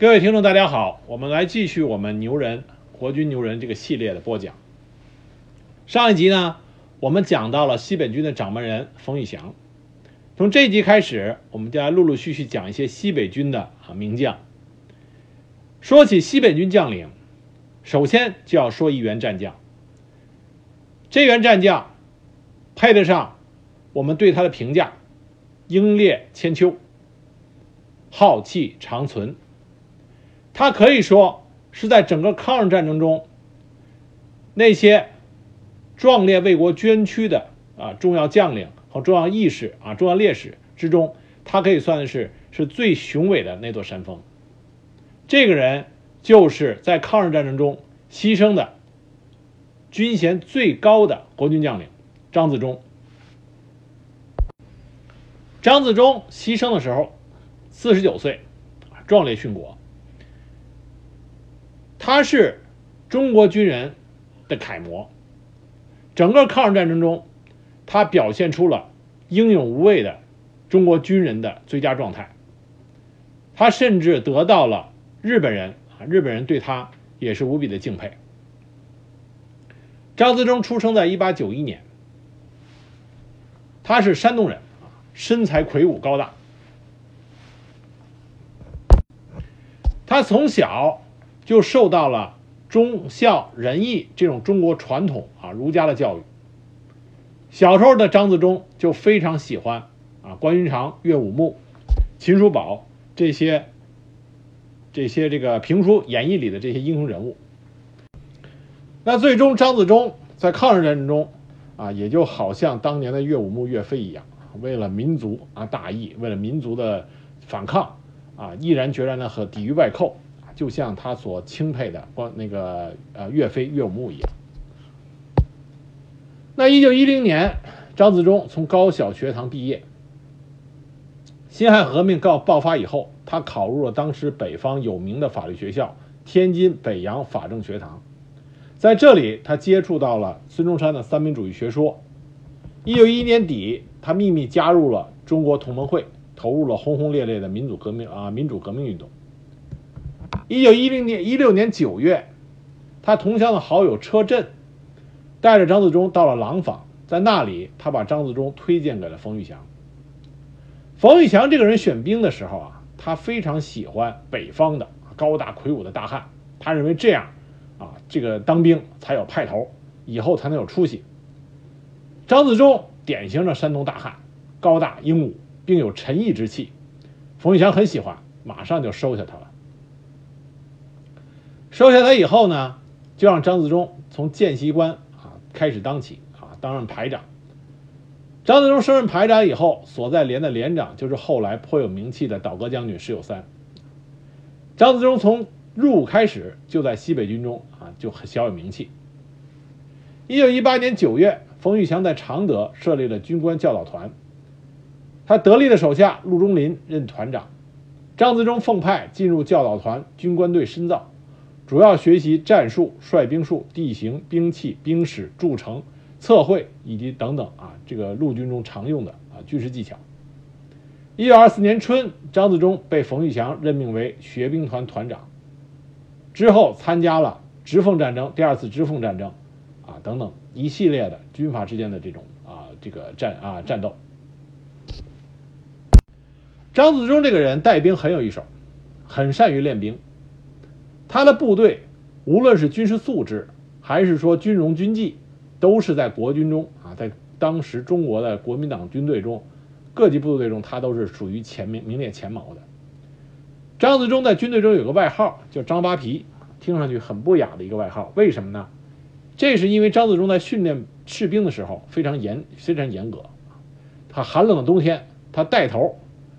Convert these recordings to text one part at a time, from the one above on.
各位听众，大家好，我们来继续我们牛人国军牛人这个系列的播讲。上一集呢，我们讲到了西北军的掌门人冯玉祥。从这一集开始，我们就来陆陆续续讲一些西北军的名将。说起西北军将领，首先就要说一员战将。这员战将配得上我们对他的评价：英烈千秋，浩气长存。他可以说是在整个抗日战争中，那些壮烈为国捐躯的啊重要将领和重要义士啊重要烈士之中，他可以算的是是最雄伟的那座山峰。这个人就是在抗日战争中牺牲的军衔最高的国军将领张自忠。张自忠牺牲的时候，四十九岁，壮烈殉国。他是中国军人的楷模，整个抗日战争中，他表现出了英勇无畏的中国军人的最佳状态。他甚至得到了日本人啊，日本人对他也是无比的敬佩。张自忠出生在一八九一年，他是山东人啊，身材魁梧高大，他从小。就受到了忠孝仁义这种中国传统啊儒家的教育。小时候的张自忠就非常喜欢啊关云长、岳武穆、秦叔宝这些这些这个评书演义里的这些英雄人物。那最终张自忠在抗日战争中啊，也就好像当年的岳武穆、岳飞一样，为了民族啊大义，为了民族的反抗啊，毅然决然的和抵御外寇。就像他所钦佩的光那个呃岳飞岳武穆一样。那一九一零年，张自忠从高小学堂毕业。辛亥革命告爆发以后，他考入了当时北方有名的法律学校天津北洋法政学堂，在这里他接触到了孙中山的三民主义学说。一九一一年底，他秘密加入了中国同盟会，投入了轰轰烈烈的民主革命啊民主革命运动。一九一零年一六年九月，他同乡的好友车震带着张自忠到了廊坊，在那里，他把张自忠推荐给了冯玉祥。冯玉祥这个人选兵的时候啊，他非常喜欢北方的高大魁梧的大汉，他认为这样啊，这个当兵才有派头，以后才能有出息。张自忠典型的山东大汉，高大英武，并有沉毅之气，冯玉祥很喜欢，马上就收下他了。收下他以后呢，就让张自忠从见习官啊开始当起啊，当上排长。张自忠升任排长以后，所在连的连长就是后来颇有名气的倒戈将军石友三。张自忠从入伍开始就在西北军中啊就很小有名气。一九一八年九月，冯玉祥在常德设立了军官教导团，他得力的手下陆中林任团长，张自忠奉派进入教导团军官队深造。主要学习战术、率兵术、地形、兵器、兵史、筑城、测绘以及等等啊，这个陆军中常用的啊军事技巧。一九二四年春，张自忠被冯玉祥任命为学兵团团长，之后参加了直奉战争、第二次直奉战争，啊等等一系列的军阀之间的这种啊这个战啊战斗。张自忠这个人带兵很有一手，很善于练兵。他的部队，无论是军事素质，还是说军容军纪，都是在国军中啊，在当时中国的国民党军队中，各级部队中，他都是属于前面名列前茅的。张自忠在军队中有个外号叫“张扒皮”，听上去很不雅的一个外号。为什么呢？这是因为张自忠在训练士兵的时候非常严，非常严格。他寒冷的冬天，他带头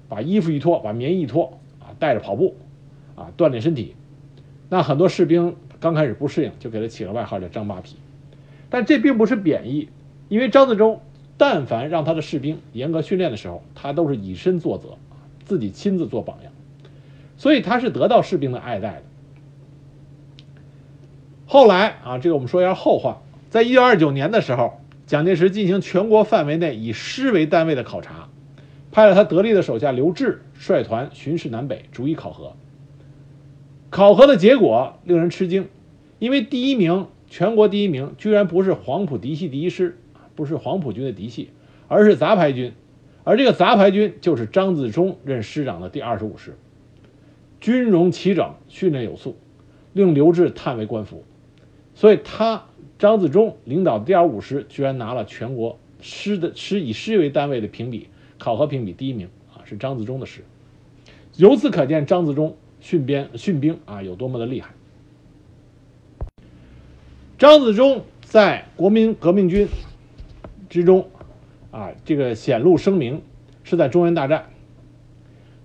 把衣服一脱，把棉衣一脱啊，带着跑步啊，锻炼身体。那很多士兵刚开始不适应，就给他起了外号叫“张扒皮”，但这并不是贬义，因为张自忠但凡让他的士兵严格训练的时候，他都是以身作则，自己亲自做榜样，所以他是得到士兵的爱戴的。后来啊，这个我们说一下后话，在一九二九年的时候，蒋介石进行全国范围内以师为单位的考察，派了他得力的手下刘峙率团巡视南北，逐一考核。考核的结果令人吃惊，因为第一名，全国第一名居然不是黄埔嫡系第一师，不是黄埔军的嫡系，而是杂牌军，而这个杂牌军就是张自忠任师长的第二十五师，军容齐整，训练有素，令刘志叹为观服。所以他张自忠领导的第二五师居然拿了全国师的师以师为单位的评比考核评比第一名啊，是张自忠的师。由此可见，张自忠训编训兵啊有多么的厉害。张自忠在国民革命军之中啊，这个显露声名是在中原大战。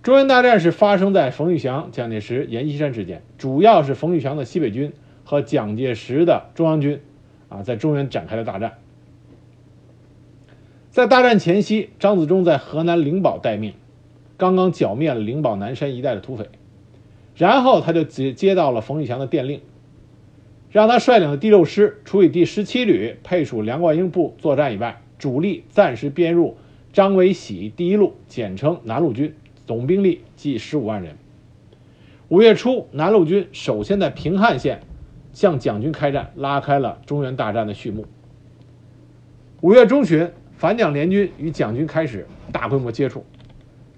中原大战是发生在冯玉祥、蒋介石、阎锡山之间，主要是冯玉祥的西北军和蒋介石的中央军啊在中原展开了大战。在大战前夕，张自忠在河南灵宝待命。刚刚剿灭了灵宝南山一带的土匪，然后他就接接到了冯玉祥的电令，让他率领的第六师除以第十七旅配属梁冠英部作战以外，主力暂时编入张维喜第一路，简称南路军，总兵力计十五万人。五月初，南路军首先在平汉线向蒋军开战，拉开了中原大战的序幕。五月中旬，反蒋联军与蒋军开始大规模接触。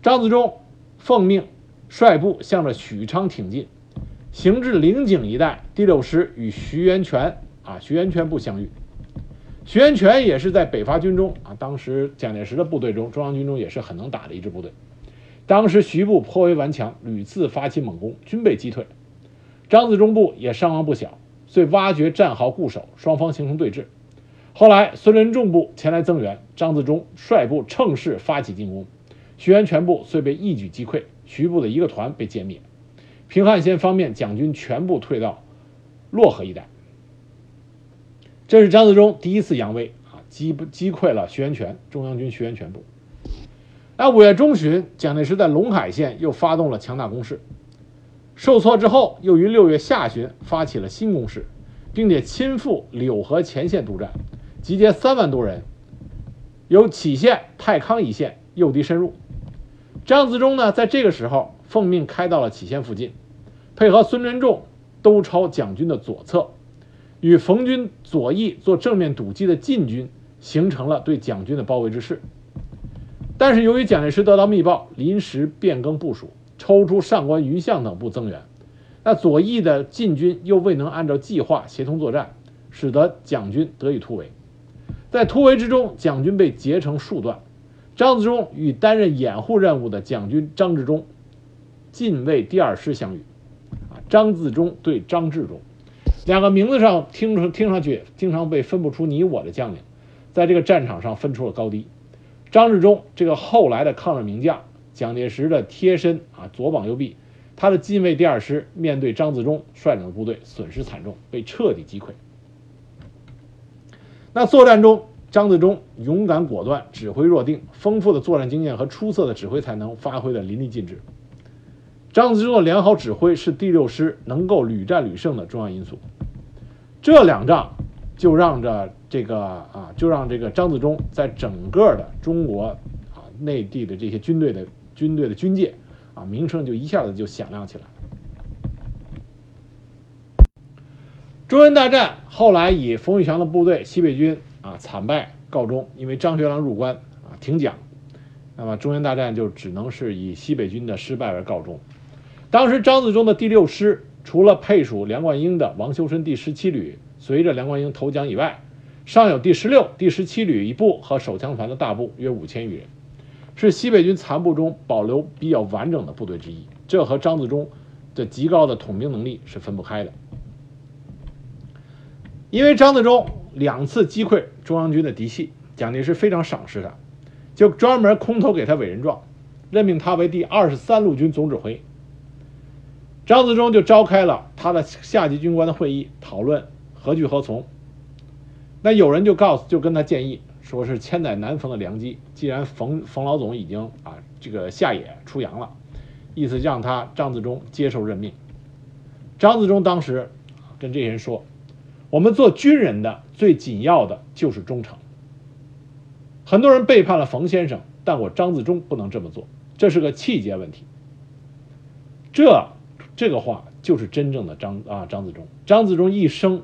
张自忠奉命率部向着许昌挺进，行至灵井一带，第六师与徐源泉啊徐源泉部相遇。徐源泉也是在北伐军中啊，当时蒋介石的部队中，中央军中也是很能打的一支部队。当时徐部颇为顽强，屡次发起猛攻，均被击退。张自忠部也伤亡不小，遂挖掘战壕固守，双方形成对峙。后来孙连仲部前来增援，张自忠率部乘势发起进攻。徐源泉部遂被一举击溃，徐部的一个团被歼灭。平汉线方面，蒋军全部退到漯河一带。这是张自忠第一次扬威啊，击击溃了徐源泉中央军徐源全部。那五月中旬，蒋介石在陇海线又发动了强大攻势，受挫之后，又于六月下旬发起了新攻势，并且亲赴柳河前线督战，集结三万多人，由杞县、太康一线诱敌深入。张自忠呢，在这个时候奉命开到了杞县附近，配合孙连仲兜抄蒋军的左侧，与冯军左翼做正面堵击的晋军形成了对蒋军的包围之势。但是由于蒋介石得到密报，临时变更部署，抽出上官云相等部增援，那左翼的晋军又未能按照计划协同作战，使得蒋军得以突围。在突围之中，蒋军被截成数段。张自忠与担任掩护任务的蒋军张治中，近卫第二师相遇。啊，张自忠对张治中，两个名字上听出听上去经常被分不出你我的将领，在这个战场上分出了高低。张治中这个后来的抗日名将，蒋介石的贴身啊，左膀右臂，他的近卫第二师面对张自忠率领的部队，损失惨重，被彻底击溃。那作战中。张自忠勇敢果断，指挥若定，丰富的作战经验和出色的指挥才能发挥的淋漓尽致。张自忠的良好指挥是第六师能够屡战屡胜的重要因素。这两仗就让着这个啊，就让这个张自忠在整个的中国啊内地的这些军队的军队的军界啊名声就一下子就响亮起来。中原大战后来以冯玉祥的部队西北军。啊，惨败告终，因为张学良入关啊停讲，那么中原大战就只能是以西北军的失败而告终。当时张自忠的第六师除了配属梁冠英的王修身第十七旅随着梁冠英投江以外，尚有第十六、第十七旅一部和手枪团的大部约五千余人，是西北军残部中保留比较完整的部队之一。这和张自忠的极高的统兵能力是分不开的，因为张自忠。两次击溃中央军的嫡系，蒋介石非常赏识他，就专门空投给他委任状，任命他为第二十三路军总指挥。张自忠就召开了他的下级军官的会议，讨论何去何从。那有人就告诉，就跟他建议，说是千载难逢的良机，既然冯冯老总已经啊这个下野出洋了，意思让他张自忠接受任命。张自忠当时跟这些人说。我们做军人的最紧要的就是忠诚。很多人背叛了冯先生，但我张自忠不能这么做，这是个气节问题。这这个话就是真正的张啊张自忠。张自忠一生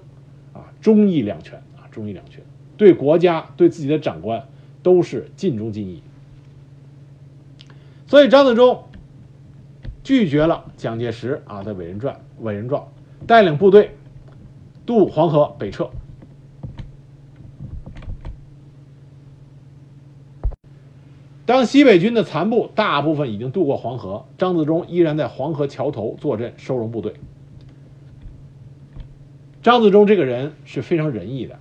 啊忠义两全啊忠义两全，对国家对自己的长官都是尽忠尽义。所以张自忠拒绝了蒋介石啊的委任状委任状，带领部队渡黄河北撤。当西北军的残部大部分已经渡过黄河，张自忠依然在黄河桥头坐镇收容部队。张自忠这个人是非常仁义的，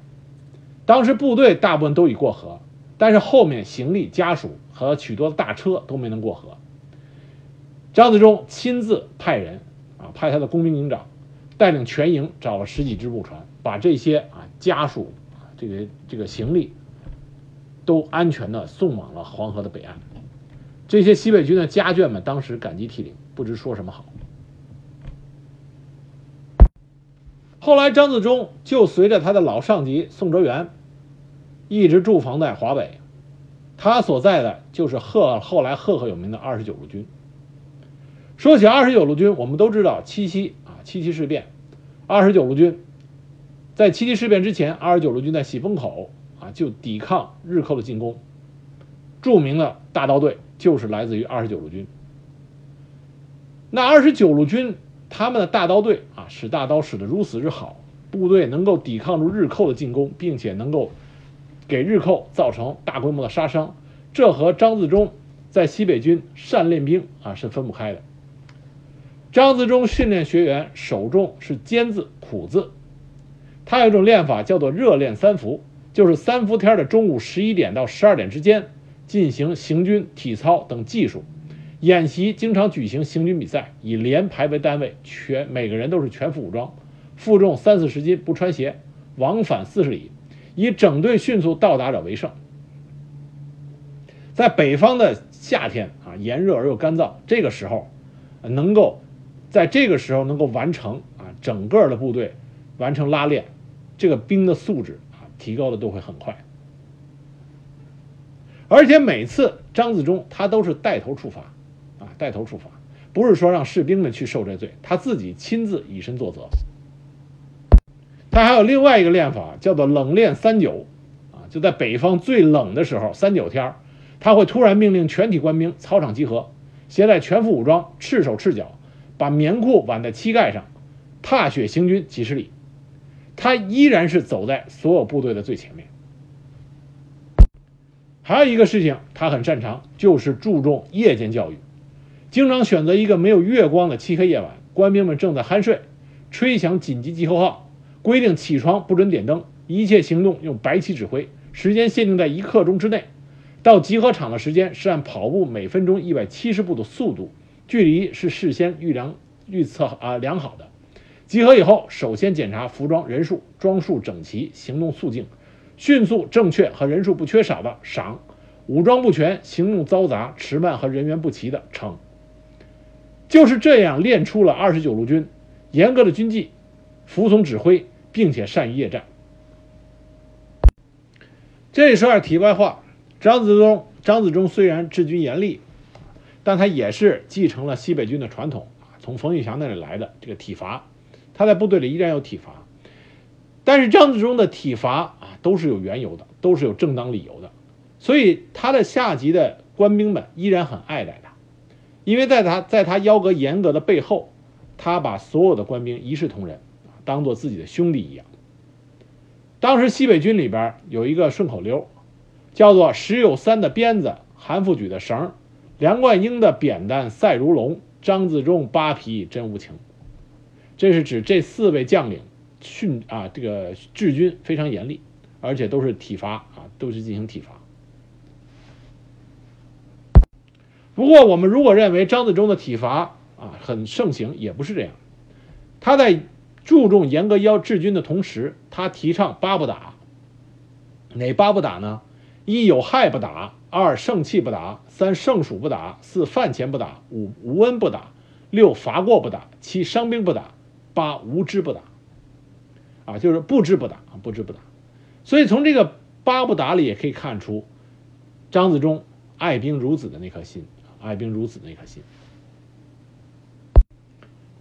当时部队大部分都已过河，但是后面行李、家属和许多的大车都没能过河。张自忠亲自派人啊，派他的工兵营长带领全营找了十几只木船，把这些啊家属、这个这个行李。都安全的送往了黄河的北岸，这些西北军的家眷们当时感激涕零，不知说什么好。后来张自忠就随着他的老上级宋哲元，一直驻防在华北，他所在的就是赫后来赫赫有名的二十九路军。说起二十九路军，我们都知道七七啊七七事变，二十九路军在七七事变之前，二十九路军在喜峰口。啊，就抵抗日寇的进攻。著名的大刀队就是来自于二十九路军。那二十九路军他们的大刀队啊，使大刀使得如此之好，部队能够抵抗住日寇的进攻，并且能够给日寇造成大规模的杀伤。这和张自忠在西北军善练兵啊是分不开的。张自忠训练学员首重是尖字苦字，他有一种练法叫做热练三伏。就是三伏天的中午十一点到十二点之间进行行军、体操等技术演习，经常举行行军比赛，以连排为单位，全每个人都是全副武装，负重三四十斤，不穿鞋，往返四十里，以整队迅速到达者为胜。在北方的夏天啊，炎热而又干燥，这个时候能够在这个时候能够完成啊整个的部队完成拉练，这个兵的素质。提高的都会很快，而且每次张自忠他都是带头出发，啊，带头出发，不是说让士兵们去受这罪，他自己亲自以身作则。他还有另外一个练法，叫做冷练三九，啊，就在北方最冷的时候，三九天他会突然命令全体官兵操场集合，携带全副武装，赤手赤脚，把棉裤挽在膝盖上，踏雪行军几十里。他依然是走在所有部队的最前面。还有一个事情，他很擅长，就是注重夜间教育，经常选择一个没有月光的漆黑夜晚，官兵们正在酣睡，吹响紧急集合号，规定起床不准点灯，一切行动用白旗指挥，时间限定在一刻钟之内。到集合场的时间是按跑步每分钟一百七十步的速度，距离是事先预量预测啊量好的。集合以后，首先检查服装、人数，装束整齐，行动肃静，迅速、正确和人数不缺少的赏；武装不全、行动嘈杂、迟慢和人员不齐的惩。就是这样练出了二十九路军严格的军纪，服从指挥，并且善于夜战。这里说点题外话：张自忠，张自忠虽然治军严厉，但他也是继承了西北军的传统从冯玉祥那里来的这个体罚。他在部队里依然有体罚，但是张自忠的体罚啊都是有缘由的，都是有正当理由的，所以他的下级的官兵们依然很爱戴他，因为在他在他腰格严格的背后，他把所有的官兵一视同仁，当做自己的兄弟一样。当时西北军里边有一个顺口溜，叫做“石有三的鞭子，韩复榘的绳，梁冠英的扁担赛如龙，张自忠扒皮真无情。”这是指这四位将领训啊，这个治军非常严厉，而且都是体罚啊，都是进行体罚。不过，我们如果认为张自忠的体罚啊很盛行，也不是这样。他在注重严格要治军的同时，他提倡八不打。哪八不打呢？一有害不打，二盛气不打，三盛暑不打，四饭前不打，五无恩不打，六罚过不打，七伤兵不打。八无知不打，啊，就是不知不打，不知不打。所以从这个八不打里也可以看出，张自忠爱兵如子的那颗心，爱兵如子的那颗心。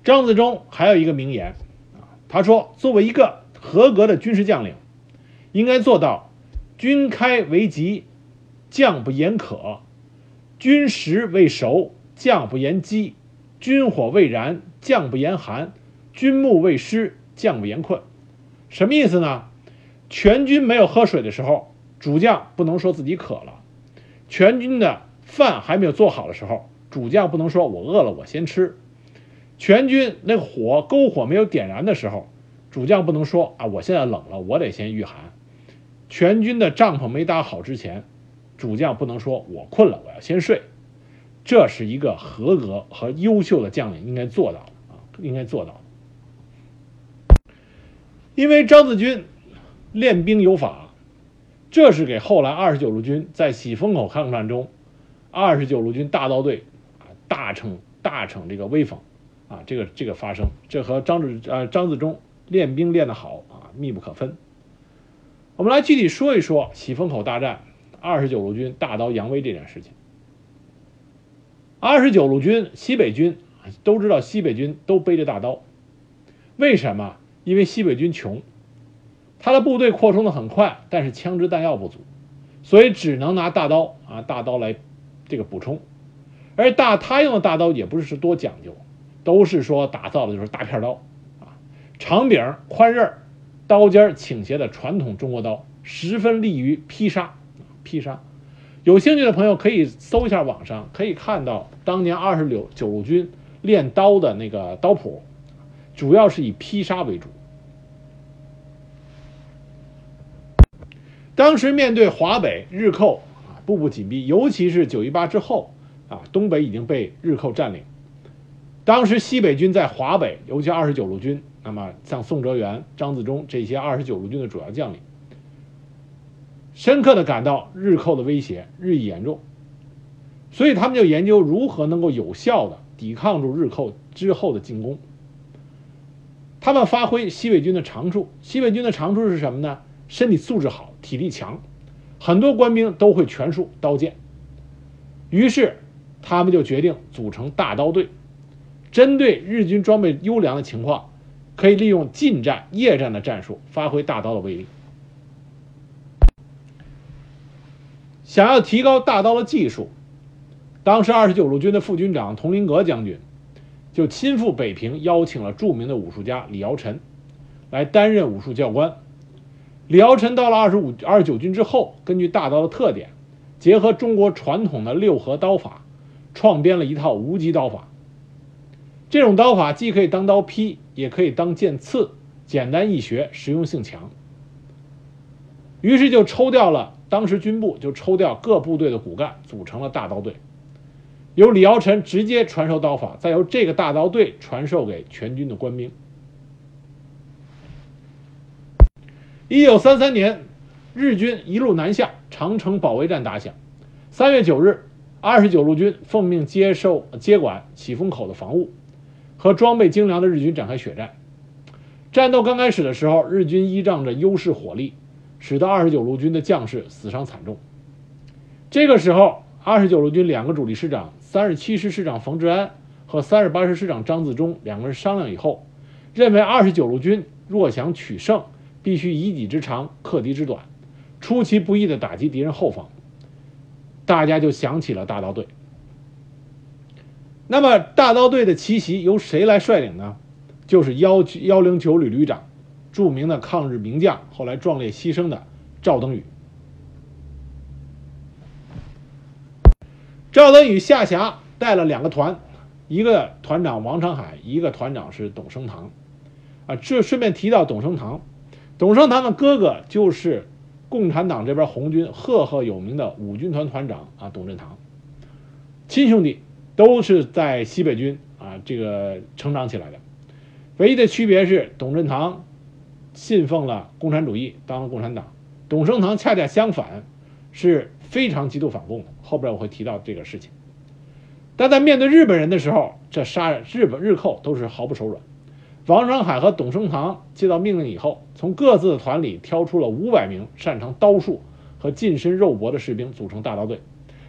张自忠还有一个名言啊，他说：“作为一个合格的军事将领，应该做到军开为急，将不言渴；军食未熟，将不言饥；军火未燃，将不言寒；军木未湿，将不言困。”什么意思呢？全军没有喝水的时候，主将不能说自己渴了；全军的饭还没有做好的时候，主将不能说我饿了，我先吃。全军那火篝火没有点燃的时候，主将不能说啊，我现在冷了，我得先御寒。全军的帐篷没搭好之前，主将不能说我困了，我要先睡。这是一个合格和优秀的将领应该做到的啊，应该做到的。因为张自军练兵有法，这是给后来二十九路军在喜峰口抗战中，二十九路军大刀队啊大逞大逞这个威风。啊，这个这个发生，这和张志呃张自忠练兵练得好啊密不可分。我们来具体说一说喜峰口大战，二十九路军大刀扬威这件事情。二十九路军西北军都知道，西北军都背着大刀，为什么？因为西北军穷，他的部队扩充的很快，但是枪支弹药不足，所以只能拿大刀啊大刀来这个补充，而大他用的大刀也不是多讲究。都是说打造的就是大片刀，啊，长柄宽刃，刀尖倾斜的传统中国刀，十分利于劈杀。劈杀，有兴趣的朋友可以搜一下网上，可以看到当年二十九路军练刀的那个刀谱，主要是以劈杀为主。当时面对华北日寇啊，步步紧逼，尤其是九一八之后啊，东北已经被日寇占领。当时西北军在华北，尤其二十九路军，那么像宋哲元、张自忠这些二十九路军的主要将领，深刻的感到日寇的威胁日益严重，所以他们就研究如何能够有效的抵抗住日寇之后的进攻。他们发挥西北军的长处，西北军的长处是什么呢？身体素质好，体力强，很多官兵都会拳术刀剑，于是他们就决定组成大刀队。针对日军装备优良的情况，可以利用近战、夜战的战术发挥大刀的威力。想要提高大刀的技术，当时二十九路军的副军长佟麟阁将军就亲赴北平，邀请了著名的武术家李尧臣来担任武术教官。李尧臣到了二十五、二十九军之后，根据大刀的特点，结合中国传统的六合刀法，创编了一套无极刀法。这种刀法既可以当刀劈，也可以当剑刺，简单易学，实用性强。于是就抽调了当时军部就抽调各部队的骨干，组成了大刀队，由李尧臣直接传授刀法，再由这个大刀队传授给全军的官兵。一九三三年，日军一路南下，长城保卫战打响。三月九日，二十九路军奉命接受接管起风口的防务。和装备精良的日军展开血战。战斗刚开始的时候，日军依仗着优势火力，使得二十九路军的将士死伤惨重。这个时候，二十九路军两个主力师长，三十七师师长冯治安和三十八师师长张自忠两个人商量以后，认为二十九路军若想取胜，必须以己之长克敌之短，出其不意地打击敌人后方。大家就想起了大刀队。那么大刀队的奇袭由谁来率领呢？就是幺幺零九旅旅长，著名的抗日名将，后来壮烈牺牲的赵登禹。赵登禹下辖带了两个团，一个团长王长海，一个团长是董升堂。啊，这顺便提到董升堂，董升堂的哥哥就是共产党这边红军赫赫有名的五军团团长啊，董振堂，亲兄弟。都是在西北军啊，这个成长起来的，唯一的区别是董振堂信奉了共产主义，当了共产党，董升堂恰恰相反，是非常极度反共的。后边我会提到这个事情。但在面对日本人的时候，这杀人日本日寇都是毫不手软。王长海和董升堂接到命令以后，从各自的团里挑出了五百名擅长刀术和近身肉搏的士兵，组成大刀队，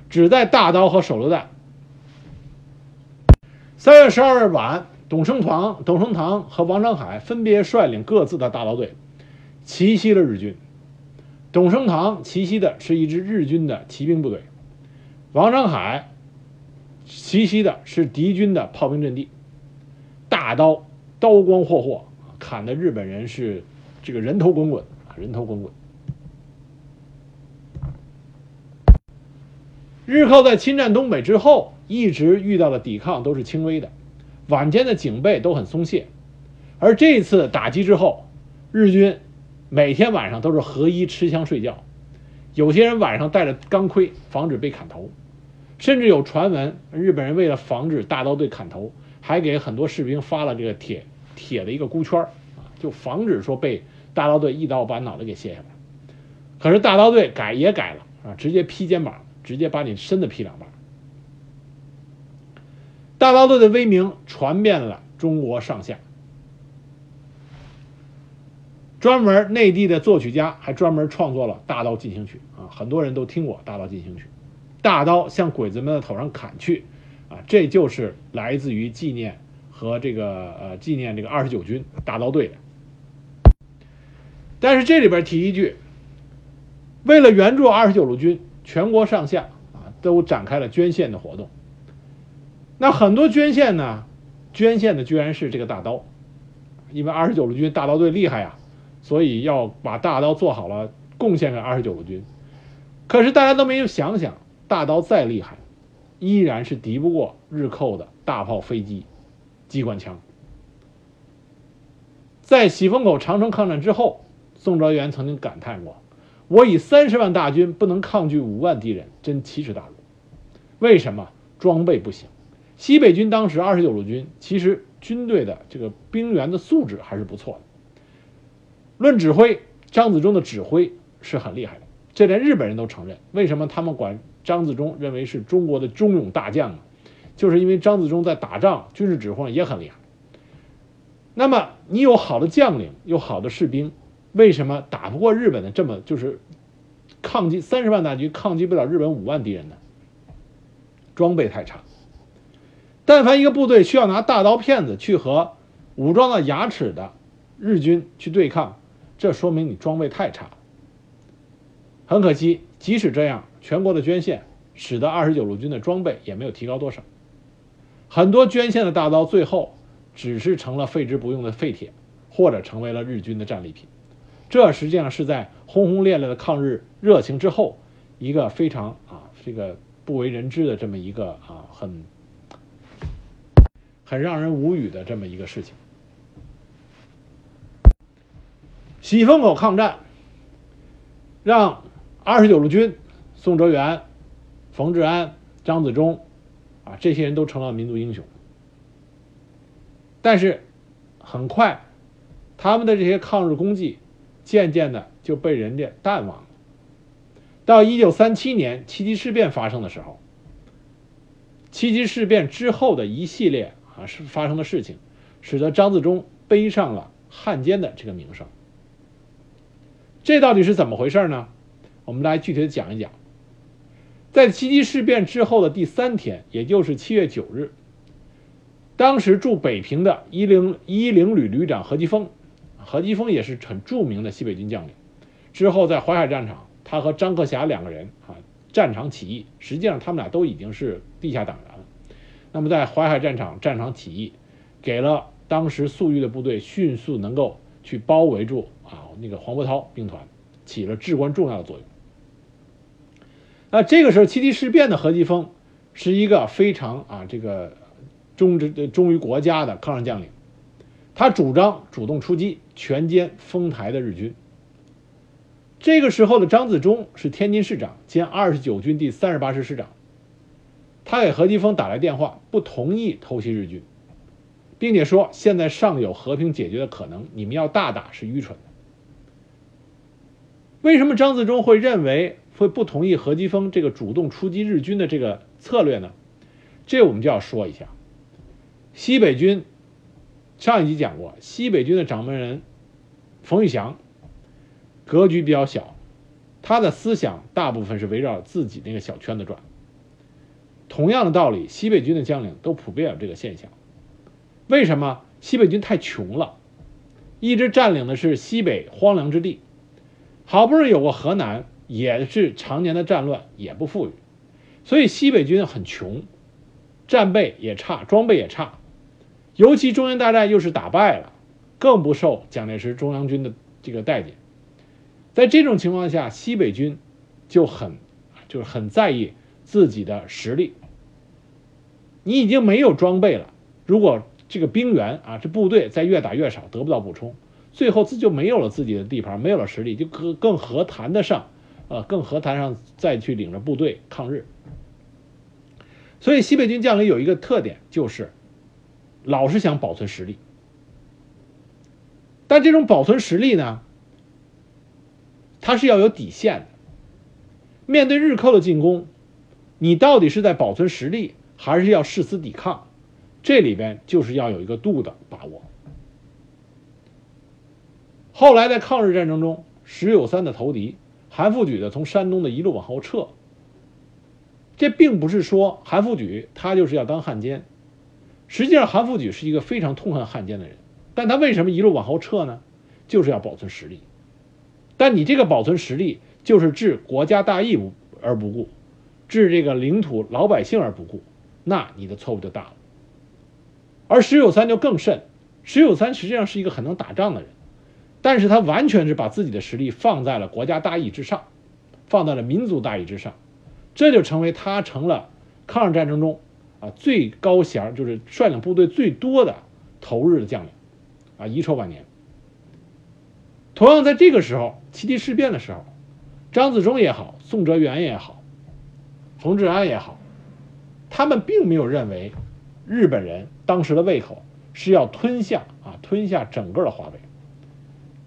只带大刀和手榴弹。三月十二日晚，董升堂、董升堂和王长海分别率领各自的大刀队，奇袭了日军。董升堂奇袭的是一支日军的骑兵部队，王长海奇袭的是敌军的炮兵阵地。大刀刀光霍霍，砍的日本人是这个人头滚滚，人头滚滚。日寇在侵占东北之后，一直遇到的抵抗都是轻微的。晚间的警备都很松懈，而这次打击之后，日军每天晚上都是合衣持枪睡觉，有些人晚上带着钢盔，防止被砍头，甚至有传闻，日本人为了防止大刀队砍头，还给很多士兵发了这个铁铁的一个箍圈啊，就防止说被大刀队一刀把脑袋给卸下来。可是大刀队改也改了啊，直接劈肩膀，直接把你身子劈两半。大刀队的威名传遍了中国上下，专门内地的作曲家还专门创作了《大刀进行曲》啊，很多人都听过《大刀进行曲》。大刀向鬼子们的头上砍去，啊，这就是来自于纪念和这个呃纪念这个二十九军大刀队的。但是这里边提一句，为了援助二十九路军，全国上下啊都展开了捐献的活动。那很多捐献呢，捐献的居然是这个大刀，因为二十九路军大刀队厉害呀，所以要把大刀做好了贡献给二十九路军。可是大家都没有想想，大刀再厉害，依然是敌不过日寇的大炮、飞机、机关枪。在喜峰口长城抗战之后，宋哲元曾经感叹过：“我以三十万大军不能抗拒五万敌人，真奇耻大辱。”为什么？装备不行。西北军当时二十九路军其实军队的这个兵员的素质还是不错的。论指挥，张自忠的指挥是很厉害的，这连日本人都承认。为什么他们管张自忠认为是中国的忠勇大将啊？就是因为张自忠在打仗、军事指挥上也很厉害。那么你有好的将领，有好的士兵，为什么打不过日本的这么就是抗击三十万大军抗击不了日本五万敌人呢？装备太差。但凡一个部队需要拿大刀片子去和武装到牙齿的日军去对抗，这说明你装备太差。很可惜，即使这样，全国的捐献使得二十九路军的装备也没有提高多少。很多捐献的大刀最后只是成了废之不用的废铁，或者成为了日军的战利品。这实际上是在轰轰烈烈的抗日热情之后，一个非常啊这个不为人知的这么一个啊很。很让人无语的这么一个事情。喜峰口抗战，让二十九路军宋哲元、冯治安、张自忠啊这些人都成了民族英雄。但是，很快，他们的这些抗日功绩渐渐的就被人家淡忘了。到一九三七年七七事变发生的时候，七七事变之后的一系列。啊，是发生的事情，使得张自忠背上了汉奸的这个名声。这到底是怎么回事呢？我们来具体的讲一讲。在七七事变之后的第三天，也就是七月九日，当时驻北平的一零一零旅旅长何基沣，何基沣也是很著名的西北军将领。之后在淮海战场，他和张克侠两个人啊，战场起义，实际上他们俩都已经是地下党员了。那么，在淮海战场战场起义，给了当时粟裕的部队迅速能够去包围住啊那个黄伯韬兵团，起了至关重要的作用。那这个时候，七七事变的何基丰是一个非常啊这个忠之忠于国家的抗日将领，他主张主动出击，全歼丰台的日军。这个时候的张自忠是天津市长兼二十九军第三十八师师长。他给何基丰打来电话，不同意偷袭日军，并且说现在尚有和平解决的可能，你们要大打是愚蠢的。为什么张自忠会认为会不同意何基沣这个主动出击日军的这个策略呢？这我们就要说一下，西北军上一集讲过，西北军的掌门人冯玉祥格局比较小，他的思想大部分是围绕自己那个小圈子转。同样的道理，西北军的将领都普遍有这个现象。为什么？西北军太穷了，一直占领的是西北荒凉之地，好不容易有个河南，也是常年的战乱，也不富裕，所以西北军很穷，战备也差，装备也差，尤其中原大战又是打败了，更不受蒋介石中央军的这个待见。在这种情况下，西北军就很就是很在意自己的实力。你已经没有装备了，如果这个兵员啊，这部队在越打越少，得不到补充，最后自就没有了自己的地盘，没有了实力，就更更何谈得上，呃，更何谈上再去领着部队抗日。所以西北军将领有一个特点，就是老是想保存实力，但这种保存实力呢，它是要有底线的。面对日寇的进攻，你到底是在保存实力？还是要誓死抵抗，这里边就是要有一个度的把握。后来在抗日战争中，石友三的投敌，韩复榘的从山东的一路往后撤。这并不是说韩复榘他就是要当汉奸，实际上韩复榘是一个非常痛恨汉奸的人，但他为什么一路往后撤呢？就是要保存实力。但你这个保存实力，就是置国家大义而不顾，置这个领土老百姓而不顾。那你的错误就大了。而石友三就更甚，石友三实际上是一个很能打仗的人，但是他完全是把自己的实力放在了国家大义之上，放在了民族大义之上，这就成为他成了抗日战争中啊最高衔，就是率领部队最多的投日的将领，啊遗臭万年。同样在这个时候，七七事变的时候，张自忠也好，宋哲元也好，冯治安也好。他们并没有认为日本人当时的胃口是要吞下啊吞下整个的华北。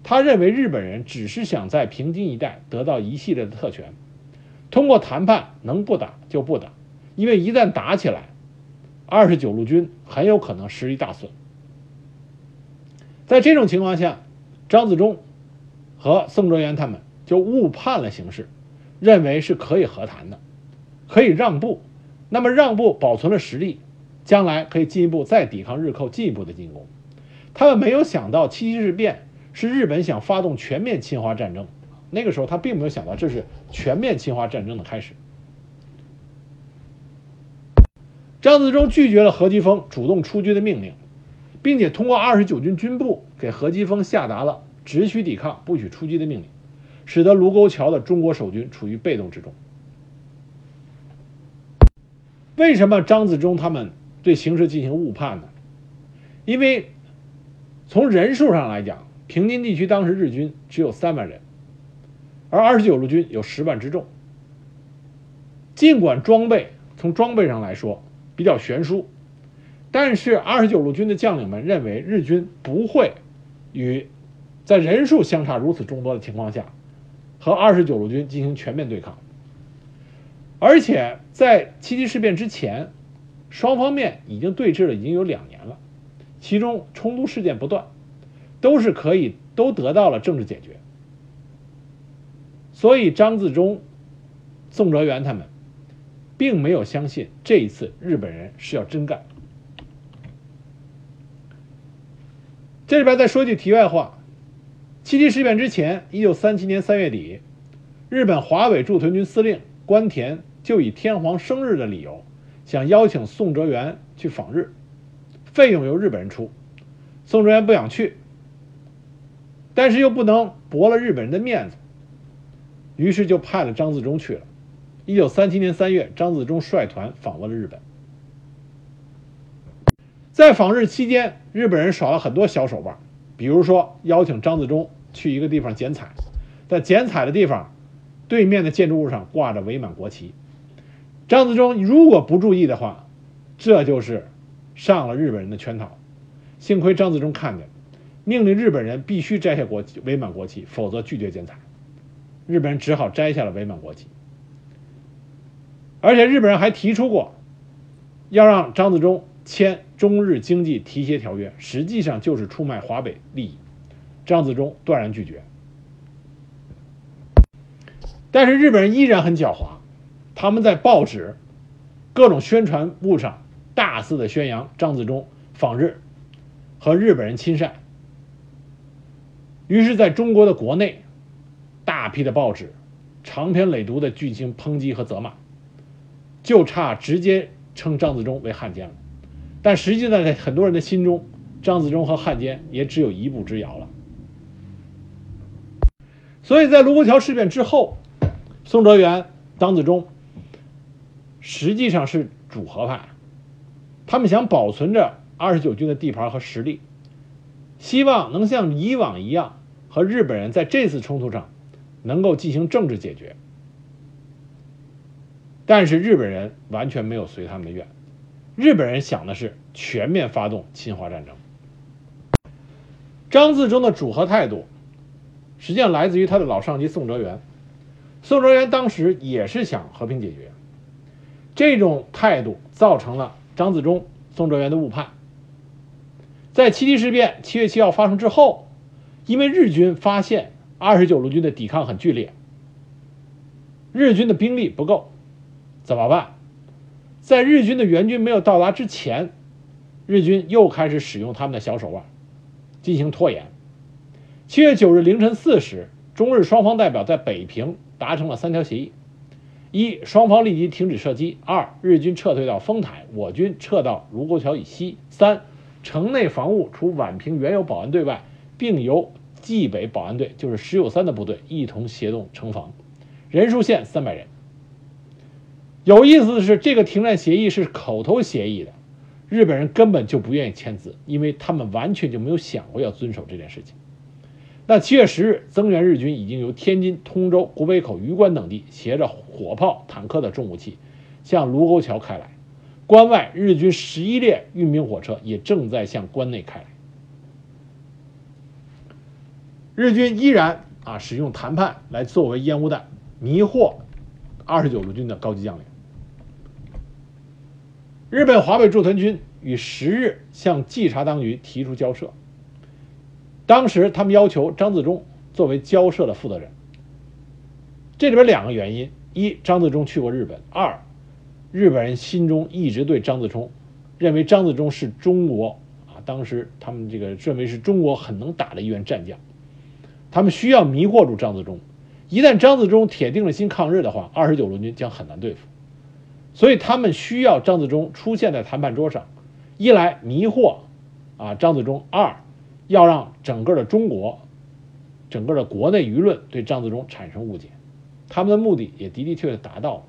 他认为日本人只是想在平津一带得到一系列的特权，通过谈判能不打就不打，因为一旦打起来，二十九路军很有可能失一大损。在这种情况下，张自忠和宋哲元他们就误判了形势，认为是可以和谈的，可以让步。那么让步，保存了实力，将来可以进一步再抵抗日寇进一步的进攻。他们没有想到七七事变是日本想发动全面侵华战争，那个时候他并没有想到这是全面侵华战争的开始。张自忠拒绝了何基沣主动出军的命令，并且通过二十九军军部给何基沣下达了只许抵抗不许出击的命令，使得卢沟桥的中国守军处于被动之中。为什么张自忠他们对形势进行误判呢？因为从人数上来讲，平津地区当时日军只有三万人，而二十九路军有十万之众。尽管装备从装备上来说比较悬殊，但是二十九路军的将领们认为日军不会与在人数相差如此众多的情况下和二十九路军进行全面对抗。而且在七七事变之前，双方面已经对峙了已经有两年了，其中冲突事件不断，都是可以都得到了政治解决。所以张自忠、宋哲元他们，并没有相信这一次日本人是要真干。这里边再说句题外话：七七事变之前，一九三七年三月底，日本华北驻屯军司令。关田就以天皇生日的理由，想邀请宋哲元去访日，费用由日本人出。宋哲元不想去，但是又不能驳了日本人的面子，于是就派了张自忠去了。一九三七年三月，张自忠率团访问了日本。在访日期间，日本人耍了很多小手腕，比如说邀请张自忠去一个地方剪彩，在剪彩的地方。对面的建筑物上挂着伪满国旗，张自忠如果不注意的话，这就是上了日本人的圈套。幸亏张自忠看见，命令日本人必须摘下国旗伪满国旗，否则拒绝剪彩。日本人只好摘下了伪满国旗。而且日本人还提出过，要让张自忠签中日经济提携条约，实际上就是出卖华北利益。张自忠断然拒绝。但是日本人依然很狡猾，他们在报纸、各种宣传物上大肆的宣扬张自忠访日，和日本人亲善。于是，在中国的国内，大批的报纸长篇累牍的进行抨击和责骂，就差直接称张自忠为汉奸了。但实际上，在很多人的心中，张自忠和汉奸也只有一步之遥了。所以在卢沟桥事变之后，宋哲元、张自忠实际上是主和派，他们想保存着二十九军的地盘和实力，希望能像以往一样和日本人在这次冲突上能够进行政治解决。但是日本人完全没有随他们的愿，日本人想的是全面发动侵华战争。张自忠的主和态度。实际上来自于他的老上级宋哲元，宋哲元当时也是想和平解决，这种态度造成了张自忠、宋哲元的误判。在七七事变七月七号发生之后，因为日军发现二十九路军的抵抗很剧烈，日军的兵力不够，怎么办？在日军的援军没有到达之前，日军又开始使用他们的小手腕，进行拖延。七月九日凌晨四时，中日双方代表在北平达成了三条协议：一、双方立即停止射击；二、日军撤退到丰台，我军撤到卢沟桥以西；三、城内防务除宛平原有保安队外，并由冀北保安队，就是石友三的部队一同协同城防，人数限三百人。有意思的是，这个停战协议是口头协议的，日本人根本就不愿意签字，因为他们完全就没有想过要遵守这件事情。那七月十日，增援日军已经由天津、通州、古北口、榆关等地携着火炮、坦克的重武器向卢沟桥开来。关外日军十一列运兵火车也正在向关内开来。日军依然啊使用谈判来作为烟雾弹，迷惑二十九路军的高级将领。日本华北驻屯军于十日向稽查当局提出交涉。当时他们要求张自忠作为交涉的负责人。这里边两个原因：一，张自忠去过日本；二，日本人心中一直对张自忠认为张自忠是中国啊，当时他们这个认为是中国很能打的一员战将，他们需要迷惑住张自忠。一旦张自忠铁定了心抗日的话，二十九路军将很难对付。所以他们需要张自忠出现在谈判桌上，一来迷惑啊张自忠，二。要让整个的中国，整个的国内舆论对张自忠产生误解，他们的目的也的的确确达到了。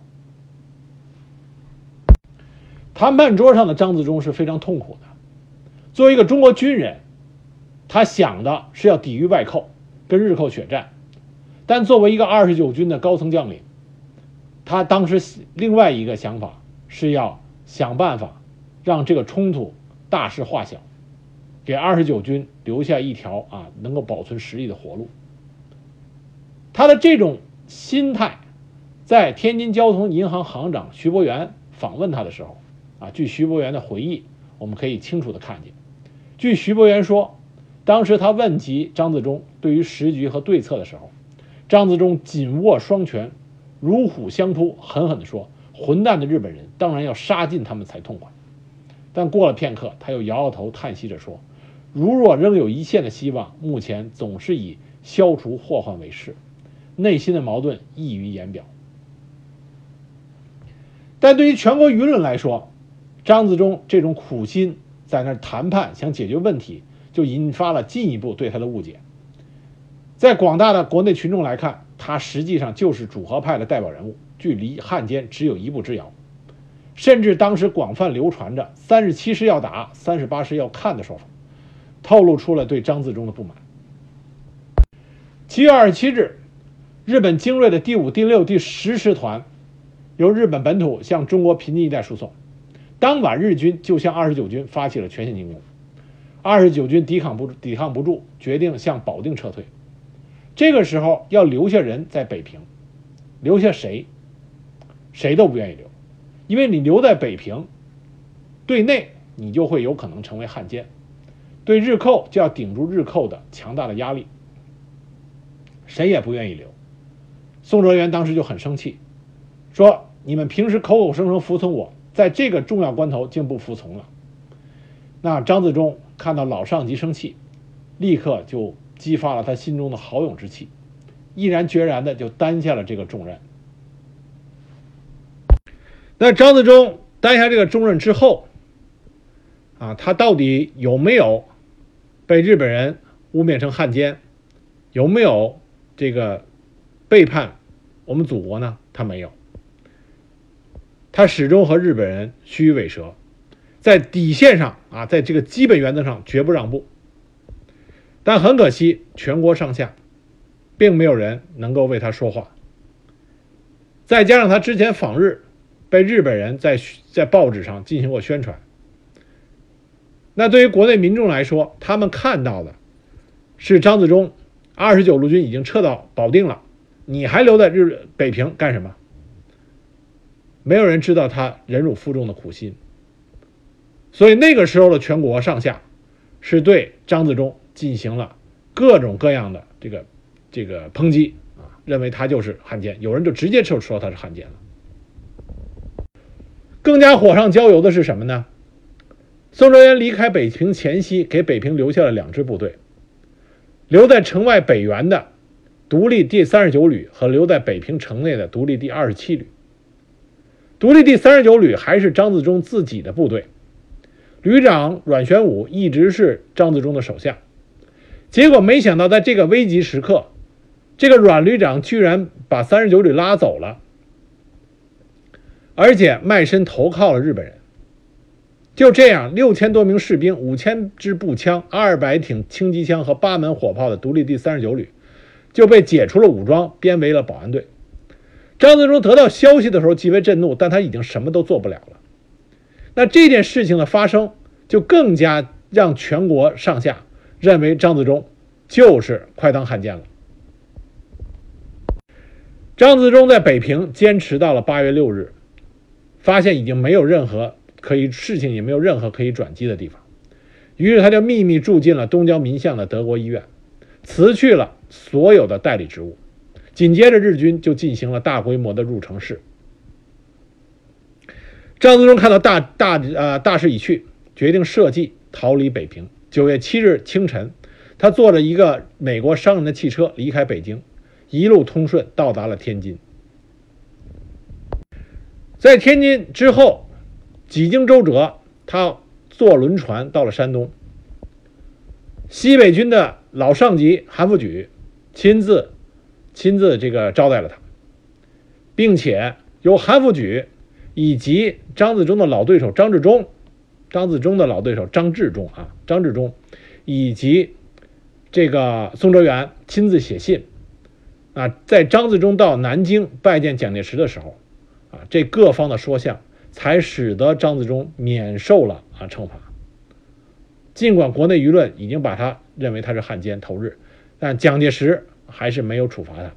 谈判桌上的张自忠是非常痛苦的。作为一个中国军人，他想的是要抵御外寇，跟日寇血战；但作为一个二十九军的高层将领，他当时另外一个想法是要想办法让这个冲突大事化小。给二十九军留下一条啊能够保存实力的活路。他的这种心态，在天津交通银行行长徐伯元访问他的时候，据徐伯元的回忆，我们可以清楚的看见。据徐伯元说，当时他问及张自忠对于时局和对策的时候，张自忠紧握双拳，如虎相扑，狠狠地说：“混蛋的日本人，当然要杀尽他们才痛快。”但过了片刻，他又摇摇头，叹息着说。如若仍有一线的希望，目前总是以消除祸患为事，内心的矛盾溢于言表。但对于全国舆论来说，张自忠这种苦心在那谈判想解决问题，就引发了进一步对他的误解。在广大的国内群众来看，他实际上就是主和派的代表人物，距离汉奸只有一步之遥。甚至当时广泛流传着“三十七师要打，三十八师要看”的说法。透露出了对张自忠的不满。七月二十七日，日本精锐的第五、第六、第十师团由日本本土向中国平津一带输送。当晚，日军就向二十九军发起了全线进攻。二十九军抵抗不抵抗不住，决定向保定撤退。这个时候要留下人在北平，留下谁？谁都不愿意留，因为你留在北平，对内你就会有可能成为汉奸。对日寇就要顶住日寇的强大的压力，谁也不愿意留。宋哲元当时就很生气，说：“你们平时口口声声服从我，在这个重要关头竟不服从了。”那张自忠看到老上级生气，立刻就激发了他心中的豪勇之气，毅然决然的就担下了这个重任。那张自忠担下这个重任之后，啊，他到底有没有被日本人污蔑成汉奸？有没有这个背叛我们祖国呢？他没有，他始终和日本人虚与委蛇，在底线上啊，在这个基本原则上绝不让步。但很可惜，全国上下并没有人能够为他说话。再加上他之前访日。被日本人在在报纸上进行过宣传。那对于国内民众来说，他们看到的是张自忠二十九路军已经撤到保定了，你还留在日北平干什么？没有人知道他忍辱负重的苦心。所以那个时候的全国上下是对张自忠进行了各种各样的这个这个抨击啊，认为他就是汉奸，有人就直接就说他是汉奸了。更加火上浇油的是什么呢？宋哲元离开北平前夕，给北平留下了两支部队，留在城外北原的独立第三十九旅和留在北平城内的独立第二十七旅。独立第三十九旅还是张自忠自己的部队，旅长阮玄武一直是张自忠的手下。结果没想到，在这个危急时刻，这个阮旅长居然把三十九旅拉走了。而且卖身投靠了日本人。就这样，六千多名士兵、五千支步枪、二百挺轻机枪和八门火炮的独立第三十九旅，就被解除了武装，编为了保安队。张自忠得到消息的时候极为震怒，但他已经什么都做不了了。那这件事情的发生，就更加让全国上下认为张自忠就是快当汉奸了。张自忠在北平坚持到了八月六日。发现已经没有任何可以事情，也没有任何可以转机的地方，于是他就秘密住进了东交民巷的德国医院，辞去了所有的代理职务。紧接着，日军就进行了大规模的入城式。张自忠看到大大呃大势已去，决定设计逃离北平。九月七日清晨，他坐着一个美国商人的汽车离开北京，一路通顺到达了天津。在天津之后，几经周折，他坐轮船到了山东。西北军的老上级韩复榘亲自亲自这个招待了他，并且由韩复榘以及张自忠的老对手张治中，张自忠的老对手张治中啊，张治中以及这个宋哲元亲自写信啊，在张自忠到南京拜见蒋介石的时候。啊这各方的说相，才使得张自忠免受了啊惩罚。尽管国内舆论已经把他认为他是汉奸投日，但蒋介石还是没有处罚他，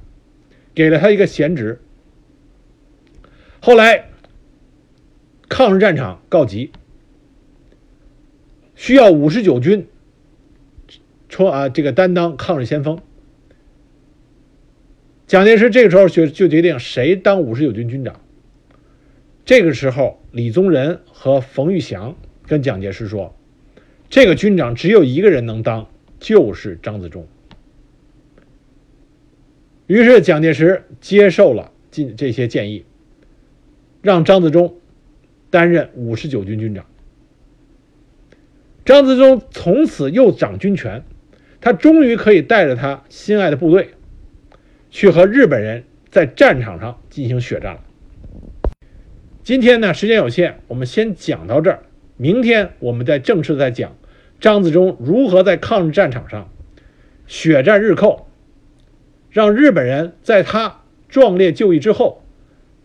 给了他一个闲职。后来，抗日战场告急，需要五十九军，出啊这个担当抗日先锋。蒋介石这个时候就就决定谁当五十九军军长。这个时候，李宗仁和冯玉祥跟蒋介石说：“这个军长只有一个人能当，就是张自忠。”于是蒋介石接受了进这些建议，让张自忠担任五十九军军长。张自忠从此又掌军权，他终于可以带着他心爱的部队，去和日本人在战场上进行血战了。今天呢，时间有限，我们先讲到这儿。明天我们再正式再讲张自忠如何在抗日战场上血战日寇，让日本人在他壮烈就义之后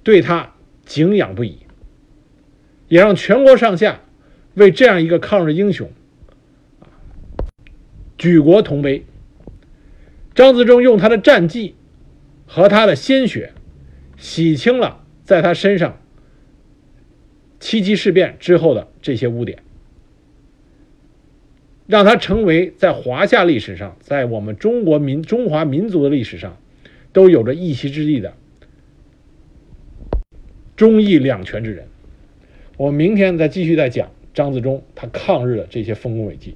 对他敬仰不已，也让全国上下为这样一个抗日英雄举国同悲。张自忠用他的战绩和他的鲜血洗清了在他身上。七七事变之后的这些污点，让他成为在华夏历史上，在我们中国民中华民族的历史上，都有着一席之地的忠义两全之人。我们明天再继续再讲张自忠他抗日的这些丰功伟绩。